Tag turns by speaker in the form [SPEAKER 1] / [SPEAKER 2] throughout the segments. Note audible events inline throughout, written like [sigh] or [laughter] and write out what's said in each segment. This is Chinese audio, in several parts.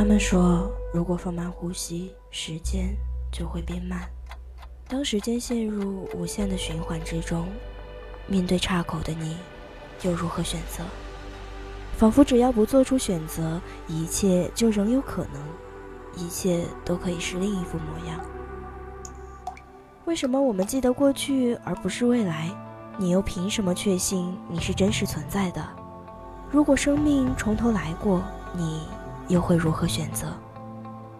[SPEAKER 1] 他们说，如果放慢呼吸，时间就会变慢。当时间陷入无限的循环之中，面对岔口的你，又如何选择？仿佛只要不做出选择，一切就仍有可能。一切都可以是另一副模样。为什么我们记得过去而不是未来？你又凭什么确信你是真实存在的？如果生命从头来过，你又会如何选择？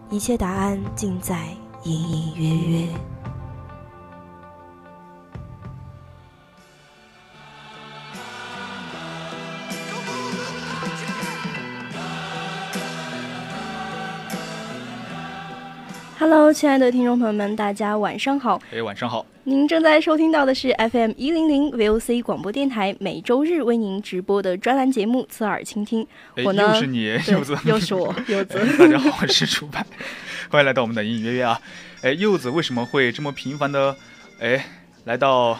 [SPEAKER 1] 一切答案尽在隐隐约约。Hello，亲爱的听众朋友们，大家晚上好。
[SPEAKER 2] 哎，晚上好。
[SPEAKER 1] 您正在收听到的是 FM 一零零 VOC 广播电台每周日为您直播的专栏节目《侧耳倾听》。
[SPEAKER 2] 我呢，又是你，柚子，[laughs]
[SPEAKER 1] 又是我，柚子。[laughs]
[SPEAKER 2] 大家好，我是楚白，[laughs] 欢迎来到我们的隐隐约约啊。哎，柚子为什么会这么频繁的哎来到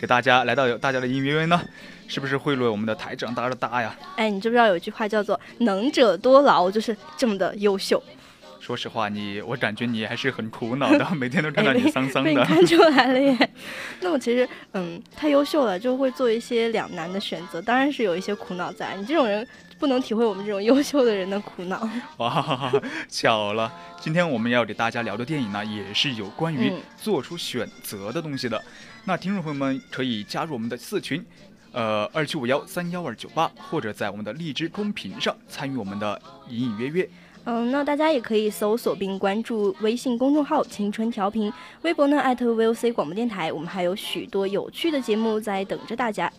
[SPEAKER 2] 给大家来到大家的隐隐约约呢？是不是贿赂我们的台长大的大呀？
[SPEAKER 1] 哎，你知不知道有一句话叫做“能者多劳”，就是这么的优秀。
[SPEAKER 2] 说实话，你我感觉你还是很苦恼的，[laughs] 每天都看到你丧丧的。
[SPEAKER 1] 看出来了耶。[laughs] 那么其实，嗯，太优秀了，就会做一些两难的选择，当然是有一些苦恼在。你这种人不能体会我们这种优秀的人的苦恼。[laughs]
[SPEAKER 2] 哇，巧了，今天我们要给大家聊的电影呢，也是有关于做出选择的东西的。那听众朋友们可以加入我们的四群，呃，二七五幺三幺二九八，或者在我们的荔枝公屏上参与我们的隐隐约约。
[SPEAKER 1] 嗯，那大家也可以搜索并关注微信公众号“青春调频”，微博呢艾特 @VOC 广播电台，我们还有许多有趣的节目在等着大家。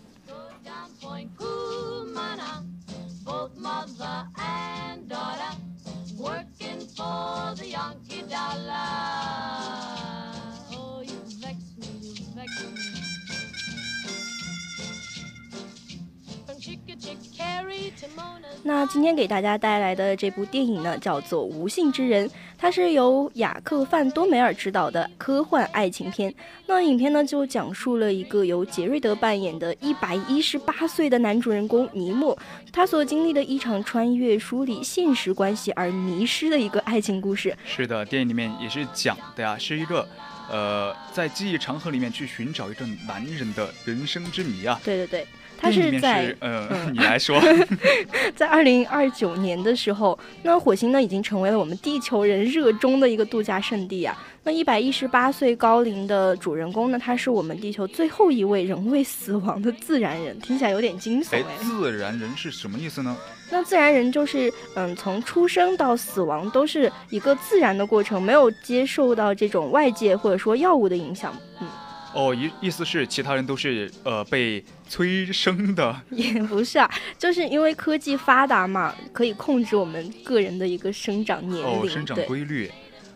[SPEAKER 1] 那今天给大家带来的这部电影呢，叫做《无性之人》，它是由雅克·范多梅尔执导的科幻爱情片。那影片呢，就讲述了一个由杰瑞德扮演的一百一十八岁的男主人公尼莫，他所经历的一场穿越梳理现实关系而迷失的一个爱情故事。
[SPEAKER 2] 是的，电影里面也是讲的呀，是一个。呃，在记忆长河里面去寻找一个男人的人生之谜啊！
[SPEAKER 1] 对对对，他是在
[SPEAKER 2] 呃，[laughs] 你来说，[laughs]
[SPEAKER 1] 在二零二九年的时候，那火星呢已经成为了我们地球人热衷的一个度假胜地啊。那一百一十八岁高龄的主人公呢，他是我们地球最后一位仍未死亡的自然人，听起来有点惊悚哎。
[SPEAKER 2] 自然人是什么意思呢？
[SPEAKER 1] 那自然人就是，嗯，从出生到死亡都是一个自然的过程，没有接受到这种外界或者说药物的影响。嗯，
[SPEAKER 2] 哦，意意思是其他人都是呃被催生的？[laughs]
[SPEAKER 1] 也不是啊，就是因为科技发达嘛，可以控制我们个人的一个生长年龄、
[SPEAKER 2] 哦，生长规律。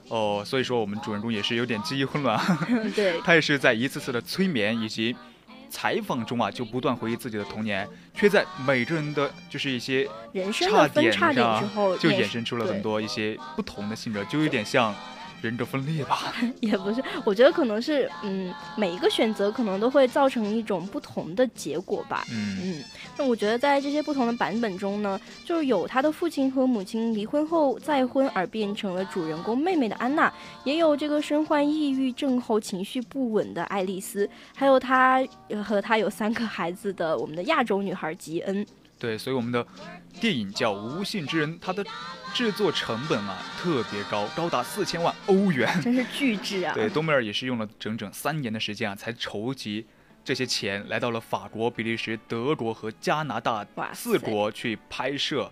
[SPEAKER 2] 哦，所以说我们主人公也是有点记忆混乱。[laughs]
[SPEAKER 1] 对，
[SPEAKER 2] 他也是在一次次的催眠以及。采访中啊，就不断回忆自己的童年，却在每个人的就是一些人生的分叉点
[SPEAKER 1] 之后，
[SPEAKER 2] 就衍生出了很多一些不同的性格，就有点像。人格分裂吧，[laughs]
[SPEAKER 1] 也不是，我觉得可能是，嗯，每一个选择可能都会造成一种不同的结果吧。
[SPEAKER 2] 嗯
[SPEAKER 1] 嗯，那我觉得在这些不同的版本中呢，就是有他的父亲和母亲离婚后再婚而变成了主人公妹妹的安娜，也有这个身患抑郁症后情绪不稳的爱丽丝，还有他和他有三个孩子的我们的亚洲女孩吉恩。
[SPEAKER 2] 对，所以我们的电影叫《无信之人》，它的制作成本啊特别高，高达四千万欧元，
[SPEAKER 1] 真是巨制啊！[laughs]
[SPEAKER 2] 对，多梅尔也是用了整整三年的时间啊，才筹集这些钱，来到了法国、比利时、德国和加拿大四国去拍摄。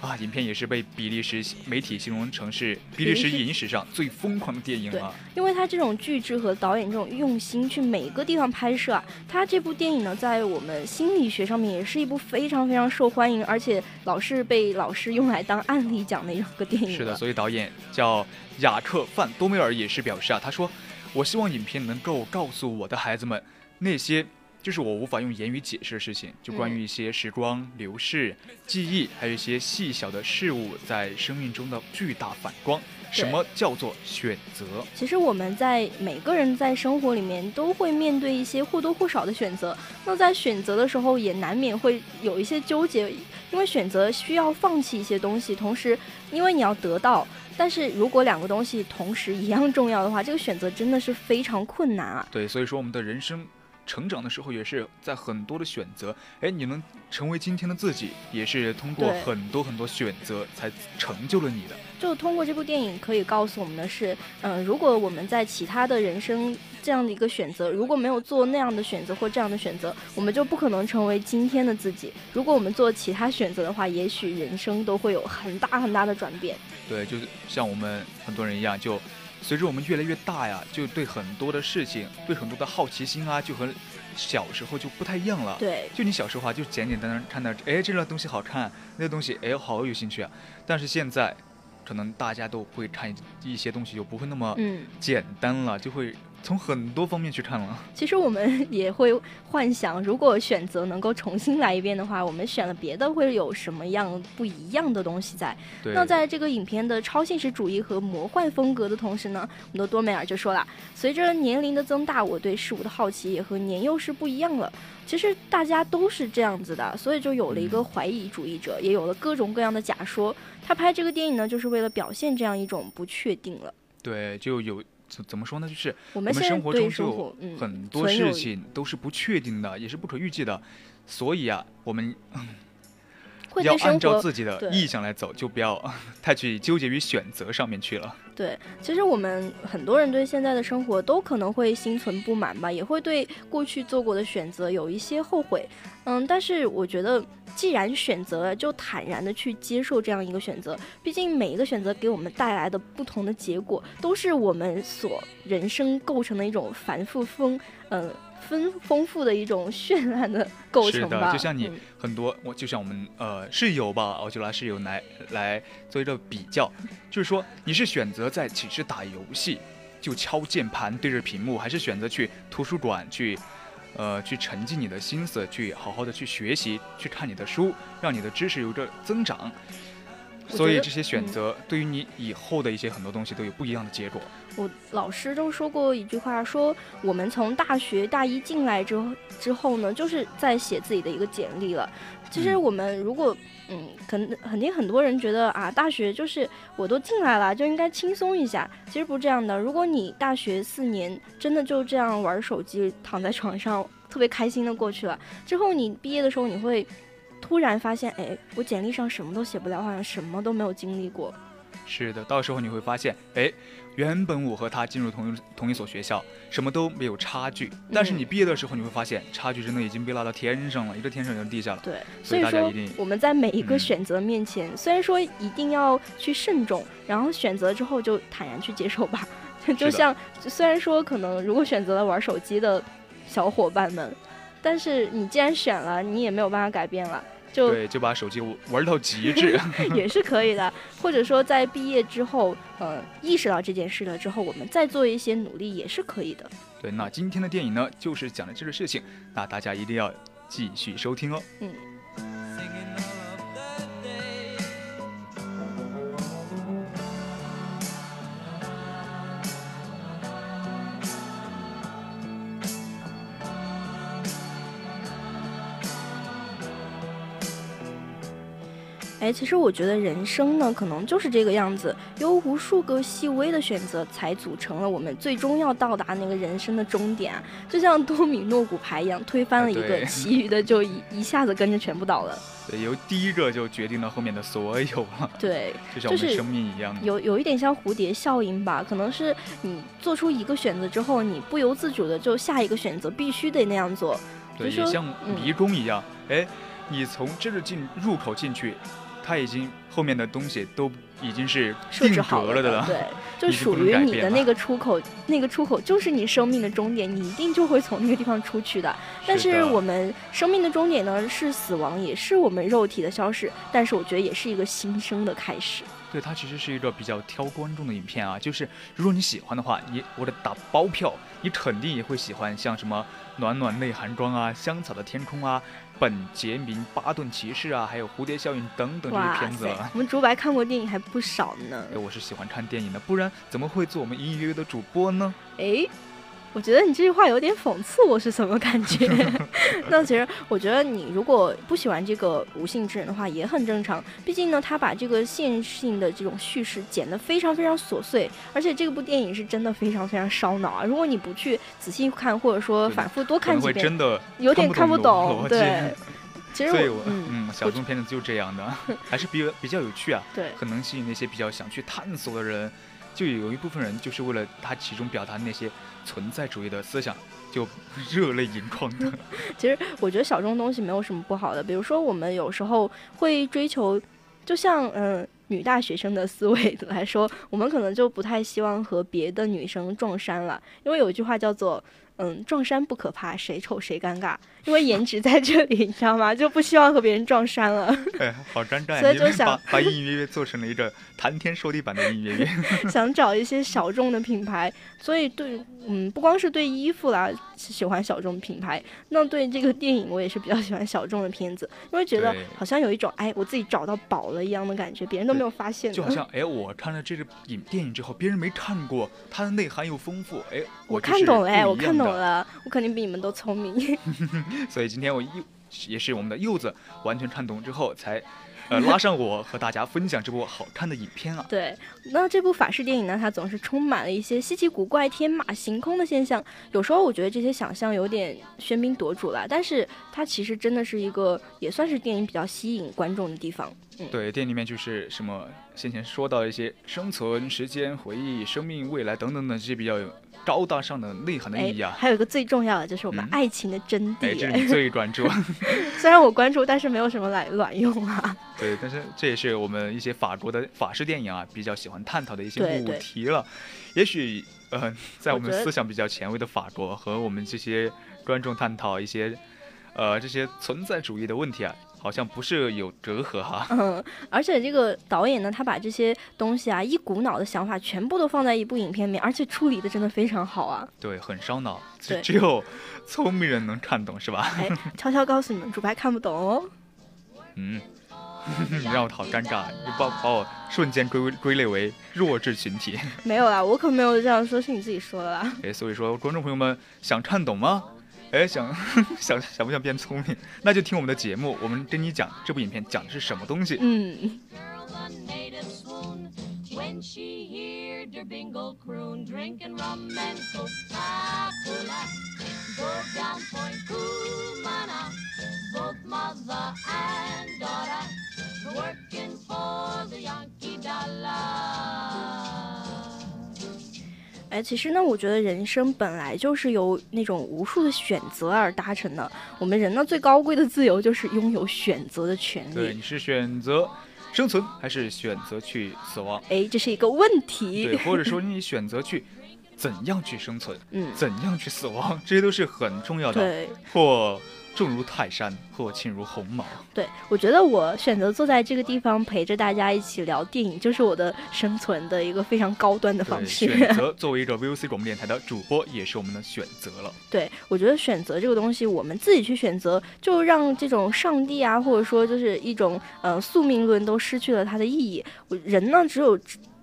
[SPEAKER 2] 啊，影片也是被比利时媒体形容成是比利时影史上最疯狂的电影了。
[SPEAKER 1] 因为他这种巨制和导演这种用心去每个地方拍摄啊，他这部电影呢，在我们心理学上面也是一部非常非常受欢迎，而且老是被老师用来当案例讲的一个电影。
[SPEAKER 2] 是的，所以导演叫雅克·范多梅尔也是表示啊，他说：“我希望影片能够告诉我的孩子们那些。”就是我无法用言语解释的事情，就关于一些时光流逝、记忆，还有一些细小的事物在生命中的巨大反光。什么叫做选择？
[SPEAKER 1] 其实我们在每个人在生活里面都会面对一些或多或少的选择。那在选择的时候，也难免会有一些纠结，因为选择需要放弃一些东西，同时因为你要得到。但是如果两个东西同时一样重要的话，这个选择真的是非常困难啊。
[SPEAKER 2] 对，所以说我们的人生。成长的时候也是在很多的选择，哎，你能成为今天的自己，也是通过很多很多选择才成就了你的。
[SPEAKER 1] 就通过这部电影可以告诉我们的是，嗯，如果我们在其他的人生这样的一个选择，如果没有做那样的选择或这样的选择，我们就不可能成为今天的自己。如果我们做其他选择的话，也许人生都会有很大很大的转变。
[SPEAKER 2] 对，就是像我们很多人一样，就。随着我们越来越大呀，就对很多的事情，对很多的好奇心啊，就和小时候就不太一样了。
[SPEAKER 1] 对，
[SPEAKER 2] 就你小时候啊，就简简单单看到，哎，这个东西好看，那个东西，哎，好有兴趣啊。但是现在，可能大家都会看一些东西，就不会那么简单了，就会。从很多方面去看了。
[SPEAKER 1] 其实我们也会幻想，如果选择能够重新来一遍的话，我们选了别的会有什么样不一样的东西在？那在这个影片的超现实主义和魔幻风格的同时呢，我们的多美尔就说了，随着年龄的增大，我对事物的好奇也和年幼时不一样了。其实大家都是这样子的，所以就有了一个怀疑主义者，也有了各种各样的假说。他拍这个电影呢，就是为了表现这样一种不确定了。
[SPEAKER 2] 对，就有。怎怎么说呢？就是我
[SPEAKER 1] 们
[SPEAKER 2] 生活中
[SPEAKER 1] 就
[SPEAKER 2] 很多事情都是不确定的，也是不可预计的，所以啊，我们。要按照自己的意向来走，就不要 [laughs] 太去纠结于选择上面去了。
[SPEAKER 1] 对，其实我们很多人对现在的生活都可能会心存不满吧，也会对过去做过的选择有一些后悔。嗯，但是我觉得，既然选择了，就坦然的去接受这样一个选择。毕竟每一个选择给我们带来的不同的结果，都是我们所人生构成的一种繁复丰，嗯。丰丰富的一种绚烂的构成
[SPEAKER 2] 吧，就像你很多，我就像我们呃室友吧，我就拿室友来来做一个比较，就是说你是选择在寝室打游戏，就敲键盘对着屏幕，还是选择去图书馆去，呃去沉浸你的心思，去好好的去学习，去看你的书，让你的知识有着增长。所以这些选择对于你以后的一些很多东西都有不一样的结果。
[SPEAKER 1] 我老师都说过一句话，说我们从大学大一进来之后之后呢，就是在写自己的一个简历了。其实我们如果嗯，肯肯定很多人觉得啊，大学就是我都进来了就应该轻松一下。其实不是这样的。如果你大学四年真的就这样玩手机，躺在床上特别开心的过去了，之后你毕业的时候你会。突然发现，哎，我简历上什么都写不了，好像什么都没有经历过。
[SPEAKER 2] 是的，到时候你会发现，哎，原本我和他进入同一同一所学校，什么都没有差距。但是你毕业的时候，你会发现，差距真的已经被拉到天上了，一个天上一个地下了。
[SPEAKER 1] 对，
[SPEAKER 2] 所以
[SPEAKER 1] 大家一定我们在每一个选择面前，虽然说一定要去慎重，然后选择之后就坦然去接受吧。[laughs] 就像虽然说可能如果选择了玩手机的小伙伴们。但是你既然选了，你也没有办法改变了，就
[SPEAKER 2] 对，就把手机玩到极致 [laughs]
[SPEAKER 1] 也是可以的。或者说在毕业之后，呃，意识到这件事了之后，我们再做一些努力也是可以的。
[SPEAKER 2] 对，那今天的电影呢，就是讲的这个事情，那大家一定要继续收听哦。
[SPEAKER 1] 嗯。哎，其实我觉得人生呢，可能就是这个样子，由无数个细微的选择，才组成了我们最终要到达那个人生的终点。就像多米诺骨牌一样，推翻了一个，[laughs] 其余的就一一下子跟着全部倒了。
[SPEAKER 2] 对，由第一个就决定了后面的所有了。
[SPEAKER 1] 对，[laughs]
[SPEAKER 2] 就像我们生命一样，
[SPEAKER 1] 有有一点像蝴蝶效应吧？可能是你做出一个选择之后，你不由自主的就下一个选择必须得那样做。
[SPEAKER 2] 对，也像迷宫一样，哎，你从这个进入口进去，它已经后面的东西都已经是定格
[SPEAKER 1] 了
[SPEAKER 2] 的了，
[SPEAKER 1] 对，[laughs] 就属于你的那个出口，那个出口就是你生命的终点，你一定就会从那个地方出去的。但是我们生命的终点呢，是死亡，也是我们肉体的消逝，但是我觉得也是一个新生的开始。
[SPEAKER 2] 对，它其实是一个比较挑观众的影片啊，就是如果你喜欢的话，你我得打包票，你肯定也会喜欢像什么暖暖内涵装啊、香草的天空啊、本杰明巴顿骑士啊，还有蝴蝶效应等等这些片子。
[SPEAKER 1] 我们竹白看过电影还不少呢。
[SPEAKER 2] 哎，我是喜欢看电影的，不然怎么会做我们音乐的主播呢？
[SPEAKER 1] 哎。我觉得你这句话有点讽刺，我是什么感觉？[laughs] 那其实我觉得你如果不喜欢这个无性之人的话，也很正常。毕竟呢，他把这个线性的这种叙事剪得非常非常琐碎，而且这部电影是真的非常非常烧脑啊！如果你不去仔细看，或者说反复多看几遍，
[SPEAKER 2] 真的
[SPEAKER 1] 有点看
[SPEAKER 2] 不
[SPEAKER 1] 懂。对，其实
[SPEAKER 2] 我嗯，小众片子就这样的，[laughs] 还是比较比较有趣啊。
[SPEAKER 1] 对，
[SPEAKER 2] 很能吸引那些比较想去探索的人。就有一部分人就是为了他其中表达那些存在主义的思想，就热泪盈眶的。[laughs]
[SPEAKER 1] 其实我觉得小众东西没有什么不好的，比如说我们有时候会追求，就像嗯女大学生的思维来说，我们可能就不太希望和别的女生撞衫了，因为有一句话叫做。嗯，撞衫不可怕，谁丑谁尴尬，因为颜值在这里，你知道吗？就不希望和别人撞衫了。
[SPEAKER 2] 哎，好尴尬，
[SPEAKER 1] 所以就想
[SPEAKER 2] 把把隐隐约约做成了一个谈天说地版的隐隐约约。[laughs]
[SPEAKER 1] 想找一些小众的品牌，所以对，嗯，不光是对衣服啦，喜欢小众品牌，那对这个电影我也是比较喜欢小众的片子，因为觉得好像有一种哎，我自己找到宝了一样的感觉，别人都没有发现。
[SPEAKER 2] 就好像哎，我看了这个影电影之后，别人没看过，它的内涵又丰富，哎，
[SPEAKER 1] 我看懂
[SPEAKER 2] 了，
[SPEAKER 1] 哎，我看懂。了，我肯定比你们都聪明。[laughs]
[SPEAKER 2] 所以今天我又也是我们的柚子完全看懂之后，才呃拉上我和大家分享这部好看的影片啊。[laughs]
[SPEAKER 1] 对，那这部法式电影呢，它总是充满了一些稀奇古怪、天马行空的现象。有时候我觉得这些想象有点喧宾夺主了，但是它其实真的是一个也算是电影比较吸引观众的地方。
[SPEAKER 2] 对，电影里面就是什么先前说到一些生存、时间、回忆、生命、未来等等等这些比较有。高大上的内涵的意义啊，
[SPEAKER 1] 还有一个最重要的就是我们爱情的真谛。
[SPEAKER 2] 哎，这是你最关注。[laughs]
[SPEAKER 1] 虽然我关注，但是没有什么卵卵用啊。
[SPEAKER 2] 对，但是这也是我们一些法国的法式电影啊，比较喜欢探讨的一些主题了。也许，呃，在我们思想比较前卫的法国和我们这些观众探讨一些，呃，这些存在主义的问题啊。好像不是有隔阂哈，[laughs]
[SPEAKER 1] 嗯，而且这个导演呢，他把这些东西啊，一股脑的想法全部都放在一部影片里面，而且处理的真的非常好啊。
[SPEAKER 2] 对，很烧脑，只只有聪明人能看懂，是吧？
[SPEAKER 1] 哎，悄悄告诉你们，主拍看不懂哦。
[SPEAKER 2] 嗯，你让我好尴尬，你把把我瞬间归归类为弱智群体。[laughs]
[SPEAKER 1] 没有啦，我可没有这样说，是你自己说的啦。
[SPEAKER 2] 哎，所以说，观众朋友们想看懂吗？哎，想想想不想变聪明？那就听我们的节目，我们跟你讲这部影片讲的是什么东西。
[SPEAKER 1] 嗯。哎，其实呢，我觉得人生本来就是由那种无数的选择而达成的。我们人呢，最高贵的自由就是拥有选择的权利。
[SPEAKER 2] 对，你是选择生存还是选择去死亡？
[SPEAKER 1] 哎，这是一个问题。
[SPEAKER 2] 对，或者说 [laughs] 你选择去怎样去生存，
[SPEAKER 1] 嗯，
[SPEAKER 2] 怎样去死亡，这些都是很重要的。
[SPEAKER 1] 对，
[SPEAKER 2] 或。重如泰山，或轻如鸿毛。
[SPEAKER 1] 对，我觉得我选择坐在这个地方陪着大家一起聊电影，就是我的生存的一个非常高端的方式。
[SPEAKER 2] 选择 [laughs] 作为一个 VOC 广播电台的主播，也是我们的选择了。
[SPEAKER 1] 对，我觉得选择这个东西，我们自己去选择，就让这种上帝啊，或者说就是一种呃宿命论，都失去了它的意义。我人呢，只有。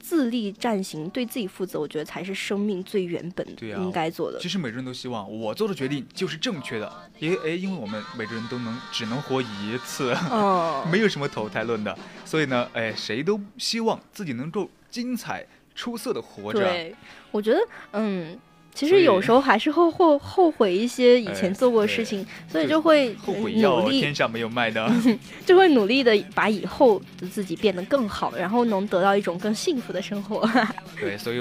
[SPEAKER 1] 自立战行，对自己负责，我觉得才是生命最原本应该做的。
[SPEAKER 2] 其实每个人都希望我做的决定就是正确的，因为哎，因为我们每个人都能只能活一次，
[SPEAKER 1] 哦，[laughs]
[SPEAKER 2] 没有什么投胎论的，所以呢，哎，谁都希望自己能够精彩出色的活着。
[SPEAKER 1] 对，我觉得，嗯。其实有时候还是会后后悔一些以前做过的事情，所以就会
[SPEAKER 2] 后悔
[SPEAKER 1] 努力。
[SPEAKER 2] 天上没有卖的，[laughs]
[SPEAKER 1] 就会努力的把以后的自己变得更好，然后能得到一种更幸福的生活。[laughs]
[SPEAKER 2] 对，所以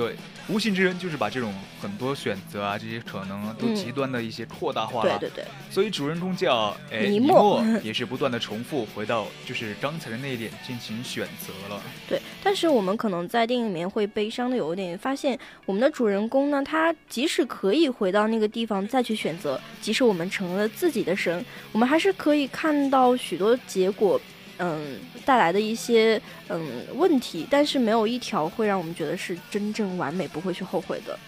[SPEAKER 2] 无心之人就是把这种很多选择啊，这些可能都极端的一些扩大化
[SPEAKER 1] 了。对对对。
[SPEAKER 2] 所以主人公叫哎
[SPEAKER 1] 尼
[SPEAKER 2] 莫，[laughs] 也是不断的重复回到就是刚才的那一点进行选择了。
[SPEAKER 1] 对，但是我们可能在电影里面会悲伤的有一点发现，我们的主人公呢，他即使可以回到那个地方再去选择，即使我们成了自己的神，我们还是可以看到许多结果。嗯，带来的一些嗯问题，但是没有一条会让我们觉得是真正完美，不会去后悔的。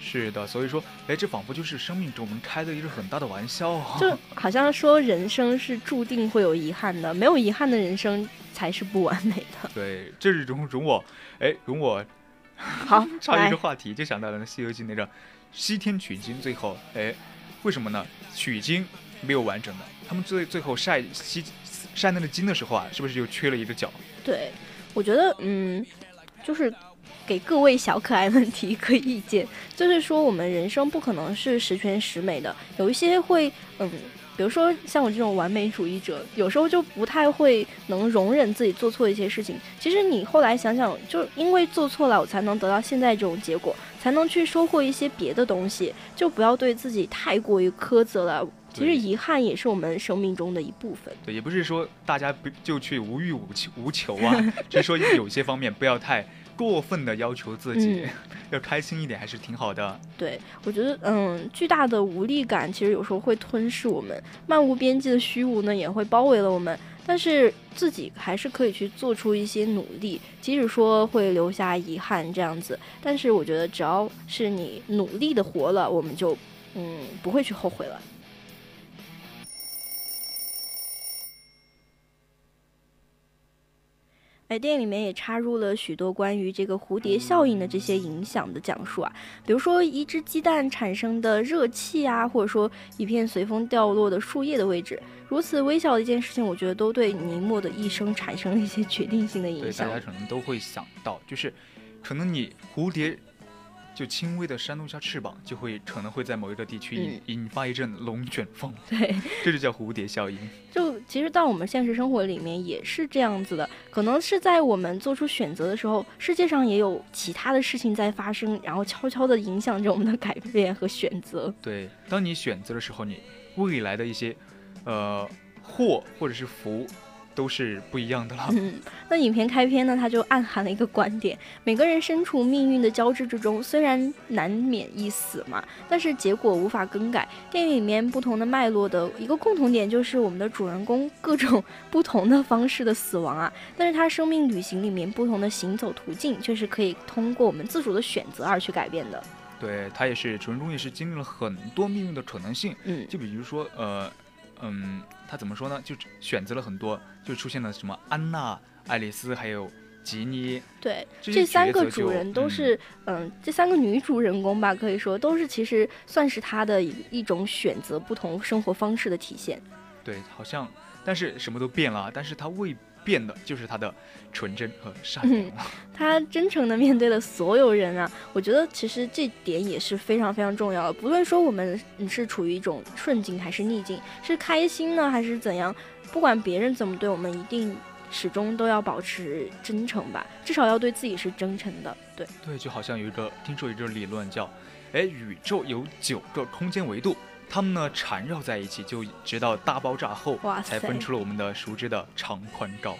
[SPEAKER 2] 是的，所以说，哎，这仿佛就是生命中我们开的一个很大的玩笑，
[SPEAKER 1] 就 [laughs] 好像说人生是注定会有遗憾的，没有遗憾的人生才是不完美的。
[SPEAKER 2] 对，这是容容我，哎，容我，
[SPEAKER 1] 好，[laughs]
[SPEAKER 2] 插一个话题，就想到了《西游记》那个西天取经，最后，哎，为什么呢？取经没有完整的，他们最最后晒西。扇那个金的时候啊，是不是就缺了一个角？
[SPEAKER 1] 对，我觉得，嗯，就是给各位小可爱们提一个意见，就是说我们人生不可能是十全十美的，有一些会，嗯，比如说像我这种完美主义者，有时候就不太会能容忍自己做错一些事情。其实你后来想想，就因为做错了，我才能得到现在这种结果，才能去收获一些别的东西。就不要对自己太过于苛责了。其实遗憾也是我们生命中的一部分。
[SPEAKER 2] 对，也不是说大家不就去无欲无求无求啊，只是说有些方面不要太过分的要求自己，[laughs] 要开心一点还是挺好的。
[SPEAKER 1] 对，我觉得嗯，巨大的无力感其实有时候会吞噬我们，漫无边际的虚无呢也会包围了我们。但是自己还是可以去做出一些努力，即使说会留下遗憾这样子，但是我觉得只要是你努力的活了，我们就嗯不会去后悔了。在电影里面也插入了许多关于这个蝴蝶效应的这些影响的讲述啊，比如说一只鸡蛋产生的热气啊，或者说一片随风掉落的树叶的位置，如此微小的一件事情，我觉得都对尼莫的一生产生了一些决定性的影响。
[SPEAKER 2] 大家可能都会想到，就是可能你蝴蝶。就轻微的扇动一下翅膀，就会可能会在某一个地区引引发一阵龙卷风。[laughs]
[SPEAKER 1] 对，
[SPEAKER 2] 这就叫蝴蝶效应。
[SPEAKER 1] 就其实到我们现实生活里面也是这样子的，可能是在我们做出选择的时候，世界上也有其他的事情在发生，然后悄悄的影响着我们的改变和选择。
[SPEAKER 2] 对，当你选择的时候，你未来的一些，呃，祸或者是福。都是不一样的了。
[SPEAKER 1] 嗯，那影片开篇呢，它就暗含了一个观点：每个人身处命运的交织之中，虽然难免一死嘛，但是结果无法更改。电影里面不同的脉络的一个共同点，就是我们的主人公各种不同的方式的死亡啊，但是他生命旅行里面不同的行走途径，却是可以通过我们自主的选择而去改变的。
[SPEAKER 2] 对他也是主人公，也是经历了很多命运的可能性。
[SPEAKER 1] 嗯，
[SPEAKER 2] 就比如说，呃。嗯，他怎么说呢？就选择了很多，就出现了什么安娜、爱丽丝，还有吉妮。
[SPEAKER 1] 对，这三个主人都是，嗯，这三个女主人公吧，可以说都是其实算是他的一一种选择不同生活方式的体现。
[SPEAKER 2] 对，好像，但是什么都变了，但是他未。变的就是他的纯真和善良。
[SPEAKER 1] 他真诚的面对了所有人啊！我觉得其实这点也是非常非常重要的。不论说我们是处于一种顺境还是逆境，是开心呢还是怎样，不管别人怎么对我们，一定始终都要保持真诚吧。至少要对自己是真诚的。对
[SPEAKER 2] 对，就好像有一个听说有一个理论叫，哎，宇宙有九个空间维度。它们呢缠绕在一起，就直到大爆炸后才分出了我们的熟知的长宽高。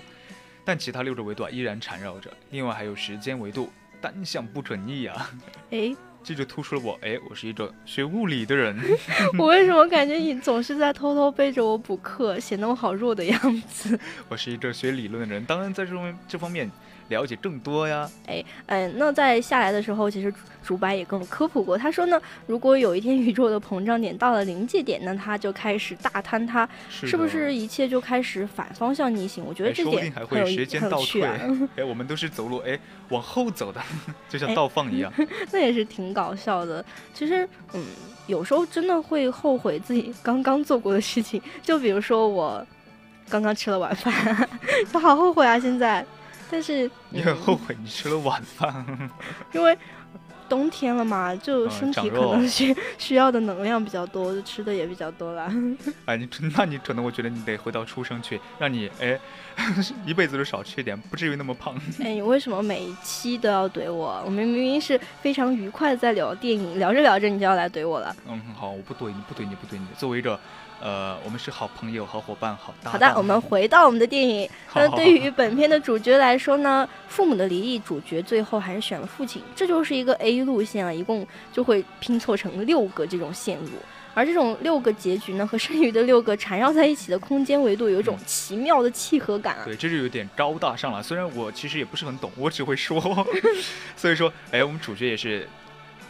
[SPEAKER 2] 但其他六个维度啊依然缠绕着。另外还有时间维度，单向不准逆啊。
[SPEAKER 1] 哎，[laughs]
[SPEAKER 2] 这就突出了我，哎，我是一个学物理的人。[laughs]
[SPEAKER 1] 我为什么感觉你总是在偷偷背着我补课，显得我好弱的样子？[laughs]
[SPEAKER 2] 我是一个学理论的人，当然在这种这方面。了解更多呀！
[SPEAKER 1] 哎，哎，那在下来的时候，其实竹白也跟我科普过。他说呢，如果有一天宇宙的膨胀点到了临界点，那它就开始大坍塌，是不是一切就开始反方向逆行？我觉得这点
[SPEAKER 2] 还会时间倒退。[laughs] 哎，我们都是走路哎往后走的，就像倒放一样。[laughs]
[SPEAKER 1] 那也是挺搞笑的。其实，嗯，有时候真的会后悔自己刚刚做过的事情。就比如说我刚刚吃了晚饭，[laughs] 我好后悔啊！现在。但是
[SPEAKER 2] 你很后悔你吃了晚饭，[laughs]
[SPEAKER 1] 因为冬天了嘛，就身体可能需 [laughs] 需要的能量比较多，就吃的也比较多了。[laughs]
[SPEAKER 2] 哎，你那你可能我觉得你得回到出生去，让你哎一辈子都少吃一点，不至于那么胖。
[SPEAKER 1] 哎，你为什么每一期都要怼我？我们明明是非常愉快的在聊电影，聊着聊着你就要来怼我了。
[SPEAKER 2] 嗯，好，我不怼你，不怼你，不怼你。作为一个。呃，我们是好朋友、好伙伴、好搭
[SPEAKER 1] 好的，我们回到我们的电影。那对于本片的主角来说呢，父母的离异，主角最后还是选了父亲，这就是一个 A 路线啊，一共就会拼凑成六个这种线路。而这种六个结局呢，和剩余的六个缠绕在一起的空间维度有一种奇妙的契合感啊。
[SPEAKER 2] 对，这就有点高大上了。虽然我其实也不是很懂，我只会说。[laughs] 所以说，哎，我们主角也是。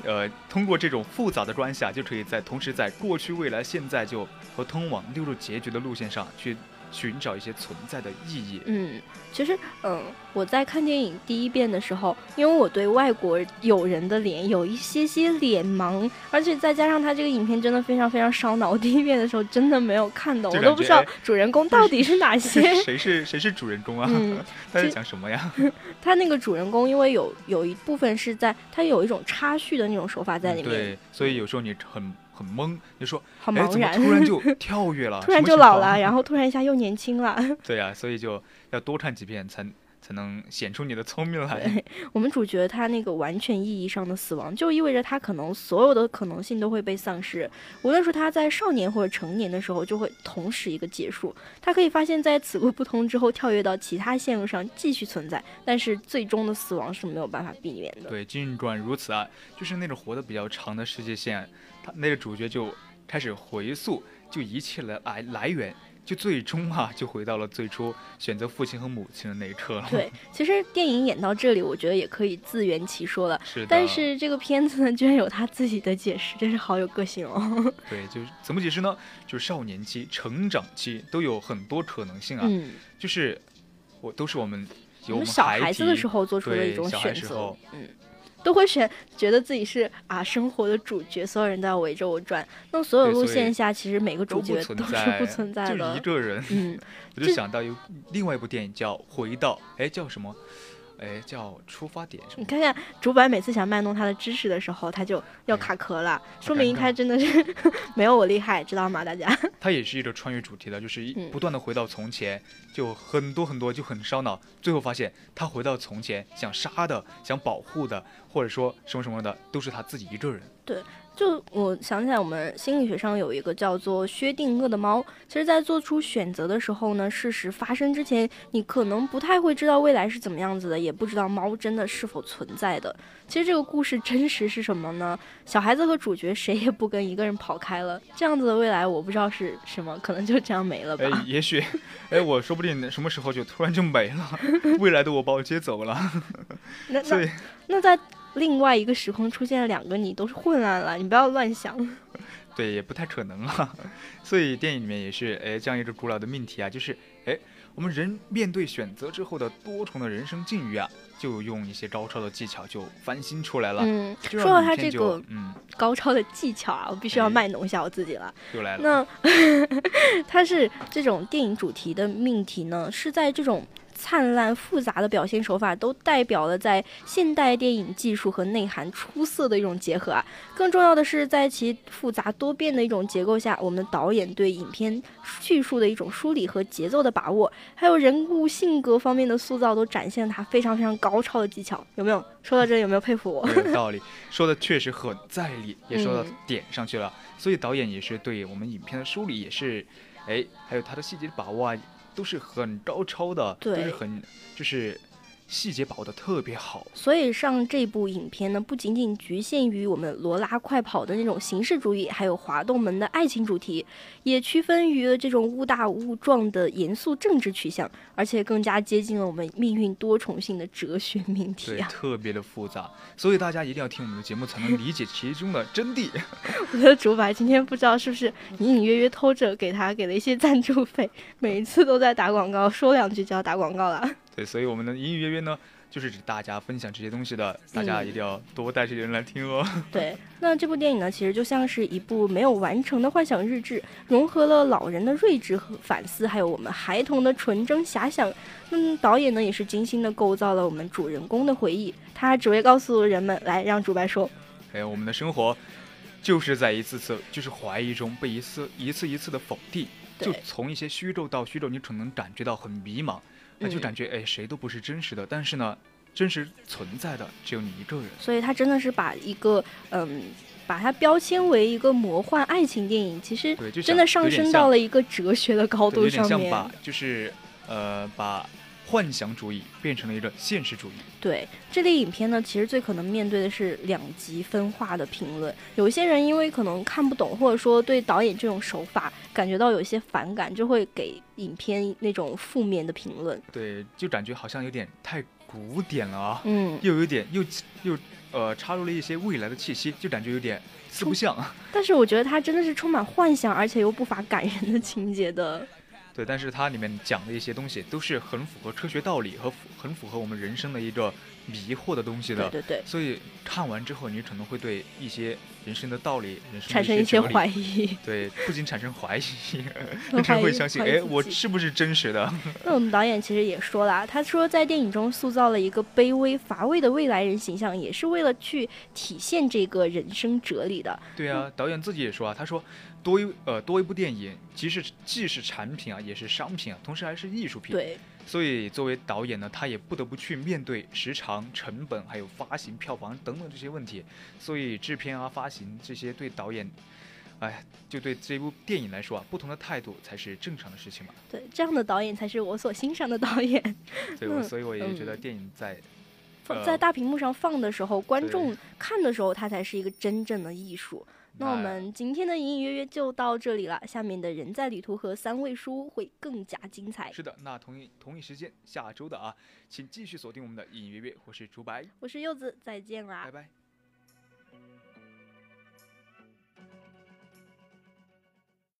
[SPEAKER 2] 呃，通过这种复杂的关系啊，就可以在同时在过去、未来、现在就和通往六路结局的路线上去。寻找一些存在的意义。
[SPEAKER 1] 嗯，其实，嗯，我在看电影第一遍的时候，因为我对外国友人的脸有一些些脸盲，而且再加上他这个影片真的非常非常烧脑。我第一遍的时候真的没有看懂，[laughs] 我都不知道主人公到底是哪些。[laughs]
[SPEAKER 2] 谁是谁是主人公啊？他在讲什么呀？[laughs]
[SPEAKER 1] 他那个主人公，因为有有一部分是在他有一种插叙的那种手法在里面，
[SPEAKER 2] 对，所以有时候你很。很懵，就说
[SPEAKER 1] 好茫然，
[SPEAKER 2] 突然就 [laughs] 跳跃了，
[SPEAKER 1] 突然就老了，[laughs] 然后突然一下又年轻了。[laughs]
[SPEAKER 2] 对呀，所以就要多看几遍才。才能显出你的聪明来。
[SPEAKER 1] 我们主角他那个完全意义上的死亡，就意味着他可能所有的可能性都会被丧失。无论是他在少年或者成年的时候，就会同时一个结束。他可以发现，在此路不通之后，跳跃到其他线路上继续存在，但是最终的死亡是没有办法避免的。
[SPEAKER 2] 对，尽管如此啊，就是那种活得比较长的世界线，他那个主角就开始回溯，就一切来来来源。就最终啊，就回到了最初选择父亲和母亲的那一刻了。
[SPEAKER 1] 对，其实电影演到这里，我觉得也可以自圆其说了。
[SPEAKER 2] 是的。
[SPEAKER 1] 但是这个片子呢，居然有他自己的解释，真是好有个性哦。[laughs]
[SPEAKER 2] 对，就是怎么解释呢？就是少年期、成长期都有很多可能性啊。
[SPEAKER 1] 嗯。
[SPEAKER 2] 就是我都是我们
[SPEAKER 1] 我
[SPEAKER 2] 们
[SPEAKER 1] 小孩子的时候做出的一种选择。嗯。都会选，觉得自己是啊生活的主角，所有人都要围着我转。那所有路线下，其实每个主角都是不存在
[SPEAKER 2] 的，就一个人。
[SPEAKER 1] 嗯，[laughs]
[SPEAKER 2] 我就想到有另外一部电影叫《回到》，哎，叫什么？哎，叫出发点什么？
[SPEAKER 1] 你看看主板每次想卖弄他的知识的时候，他就要卡壳了，说明他真的是 [laughs] 没有我厉害，知道吗？大家。[laughs]
[SPEAKER 2] 他也是一个穿越主题的，就是不断的回到从前，就很多很多就很烧脑。最后发现他回到从前，想杀的、想保护的，或者说什么什么的，都是他自己一个人。
[SPEAKER 1] 对。就我想起来，我们心理学上有一个叫做薛定谔的猫。其实，在做出选择的时候呢，事实发生之前，你可能不太会知道未来是怎么样子的，也不知道猫真的是否存在的。其实这个故事真实是什么呢？小孩子和主角谁也不跟一个人跑开了，这样子的未来我不知道是什么，可能就这样没了吧。
[SPEAKER 2] 哎，也许，[laughs] 哎，我说不定什么时候就突然就没了，未来的我把我接走了。
[SPEAKER 1] 那那那在。另外一个时空出现了两个你，都是混乱了，你不要乱想。[laughs]
[SPEAKER 2] 对，也不太可能啊。[laughs] 所以电影里面也是，哎，这样一个古老的命题啊，就是，哎，我们人面对选择之后的多重的人生境遇啊，就用一些高超的技巧就翻新出来了。
[SPEAKER 1] 嗯，说到他这个，嗯，高超的技巧啊，我必须要卖弄一下我自己了。
[SPEAKER 2] 又来了。
[SPEAKER 1] 那 [laughs] 它是这种电影主题的命题呢，是在这种。灿烂复杂的表现手法都代表了在现代电影技术和内涵出色的一种结合啊！更重要的是，在其复杂多变的一种结构下，我们的导演对影片叙述的一种梳理和节奏的把握，还有人物性格方面的塑造，都展现了他非常非常高超的技巧。有没有说到这里？有没有佩服我？[laughs]
[SPEAKER 2] 有道理，说的确实很在理，也说到点上去了。所以导演也是对我们影片的梳理也是，哎，还有他的细节把握啊。都是很高超的，都是很就是。细节把握的特别好，
[SPEAKER 1] 所以上这部影片呢，不仅仅局限于我们罗拉快跑的那种形式主义，还有滑动门的爱情主题，也区分于了这种误打误撞的严肃政治取向，而且更加接近了我们命运多重性的哲学命题
[SPEAKER 2] 啊，特别的复杂，所以大家一定要听我们的节目，才能理解其中的真谛。[laughs]
[SPEAKER 1] 我的主白今天不知道是不是隐隐约约偷着给他给了一些赞助费，每一次都在打广告，说两句就要打广告了。
[SPEAKER 2] 对，所以我们的隐隐约约呢，就是指大家分享这些东西的，大家一定要多带这些人来听哦。[laughs]
[SPEAKER 1] 对，那这部电影呢，其实就像是一部没有完成的幻想日志，融合了老人的睿智和反思，还有我们孩童的纯真遐想。嗯，导演呢也是精心的构造了我们主人公的回忆，他只为告诉人们，来让主白说，
[SPEAKER 2] 哎，我们的生活就是在一次次就是怀疑中被一次一次一次的否定。就从一些虚构到虚构，你可能感觉到很迷茫，那就感觉哎，谁都不是真实的。但是呢，真实存在的只有你一个人。
[SPEAKER 1] 所以他真的是把一个嗯，把它标签为一个魔幻爱情电影，其实真的上升到了一个哲学的高度上面。
[SPEAKER 2] 把就是呃把。幻想主义变成了一个现实主义。
[SPEAKER 1] 对这类影片呢，其实最可能面对的是两极分化的评论。有些人因为可能看不懂，或者说对导演这种手法感觉到有一些反感，就会给影片那种负面的评论。
[SPEAKER 2] 对，就感觉好像有点太古典了啊。
[SPEAKER 1] 嗯。
[SPEAKER 2] 又有点又又呃插入了一些未来的气息，就感觉有点四不像。[laughs]
[SPEAKER 1] 但是我觉得它真的是充满幻想，而且又不乏感人的情节的。
[SPEAKER 2] 对，但是它里面讲的一些东西都是很符合科学道理和符很符合我们人生的一个迷惑的东西的。
[SPEAKER 1] 对对对。
[SPEAKER 2] 所以看完之后，你可能会对一些人生的道理、人生
[SPEAKER 1] 产生
[SPEAKER 2] 一
[SPEAKER 1] 些怀疑。
[SPEAKER 2] 对，不仅产生怀疑，[laughs] [laughs] 甚至会相信，哎，我是不是真实的？[laughs]
[SPEAKER 1] 那我们导演其实也说了，他说在电影中塑造了一个卑微乏味的未来人形象，也是为了去体现这个人生哲理的。
[SPEAKER 2] 对啊，导演自己也说啊，他说。多一呃多一部电影，即是既是产品啊，也是商品啊，同时还是艺术品。
[SPEAKER 1] 对。
[SPEAKER 2] 所以作为导演呢，他也不得不去面对时长、成本，还有发行、票房等等这些问题。所以制片啊、发行这些对导演，哎，就对这部电影来说啊，不同的态度才是正常的事情嘛。
[SPEAKER 1] 对，这样的导演才是我所欣赏的导演。
[SPEAKER 2] 对，所以我也觉得电影在
[SPEAKER 1] 在大屏幕上放的时候，观众看的时候，它才是一个真正的艺术。那我们今天的隐隐约约就到这里了，下面的人在旅途和三位书会更加精彩。
[SPEAKER 2] 是的，那同一同一时间下周的啊，请继续锁定我们的隐隐约约，我是竹白，
[SPEAKER 1] 我是柚子，再见啦，
[SPEAKER 2] 拜拜。